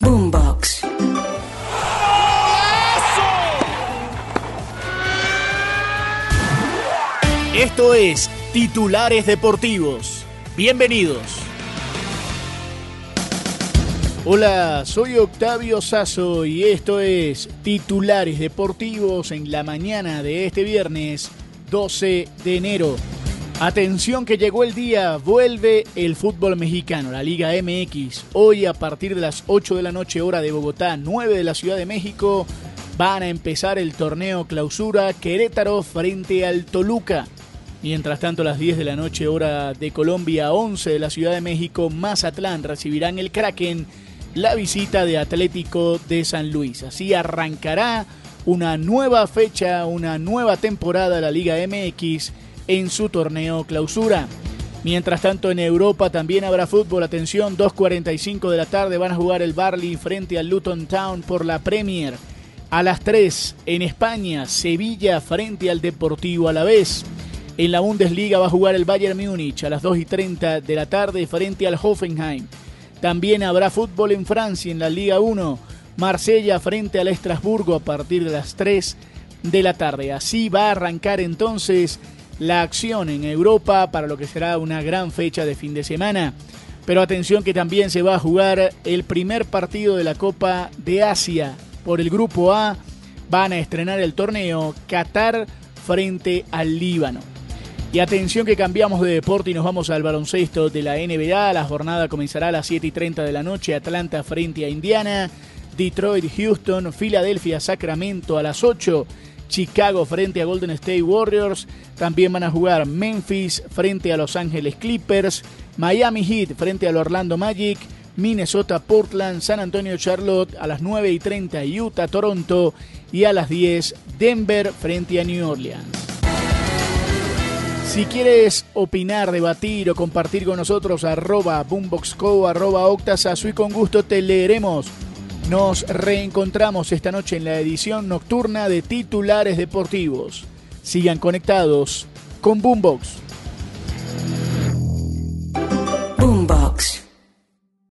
Boombox. Esto es Titulares Deportivos. Bienvenidos. Hola, soy Octavio Sazo y esto es Titulares Deportivos en la mañana de este viernes 12 de enero. Atención que llegó el día, vuelve el fútbol mexicano, la Liga MX. Hoy a partir de las 8 de la noche hora de Bogotá, 9 de la Ciudad de México, van a empezar el torneo clausura Querétaro frente al Toluca. Mientras tanto, a las 10 de la noche hora de Colombia, 11 de la Ciudad de México, Mazatlán recibirán el Kraken la visita de Atlético de San Luis. Así arrancará una nueva fecha, una nueva temporada de la Liga MX en su torneo clausura. Mientras tanto en Europa también habrá fútbol, atención, 2.45 de la tarde van a jugar el Barley frente al Luton Town por la Premier. A las 3 en España, Sevilla frente al Deportivo Alavés. En la Bundesliga va a jugar el Bayern Múnich a las 2 y 30 de la tarde frente al Hoffenheim. También habrá fútbol en Francia en la Liga 1. Marsella frente al Estrasburgo a partir de las 3 de la tarde. Así va a arrancar entonces la acción en Europa para lo que será una gran fecha de fin de semana. Pero atención que también se va a jugar el primer partido de la Copa de Asia por el Grupo A. Van a estrenar el torneo Qatar frente al Líbano. Y atención que cambiamos de deporte y nos vamos al baloncesto de la NBA. La jornada comenzará a las 7 y 30 de la noche. Atlanta frente a Indiana. Detroit, Houston, Filadelfia, Sacramento a las 8. Chicago frente a Golden State Warriors. También van a jugar Memphis frente a Los Ángeles Clippers. Miami Heat frente al Orlando Magic. Minnesota, Portland, San Antonio, Charlotte a las 9 y 30. Utah, Toronto. Y a las 10, Denver frente a New Orleans. Si quieres opinar, debatir o compartir con nosotros, arroba boomboxco, arroba octasasu y con gusto te leeremos. Nos reencontramos esta noche en la edición nocturna de Titulares Deportivos. Sigan conectados con Boombox. Boombox.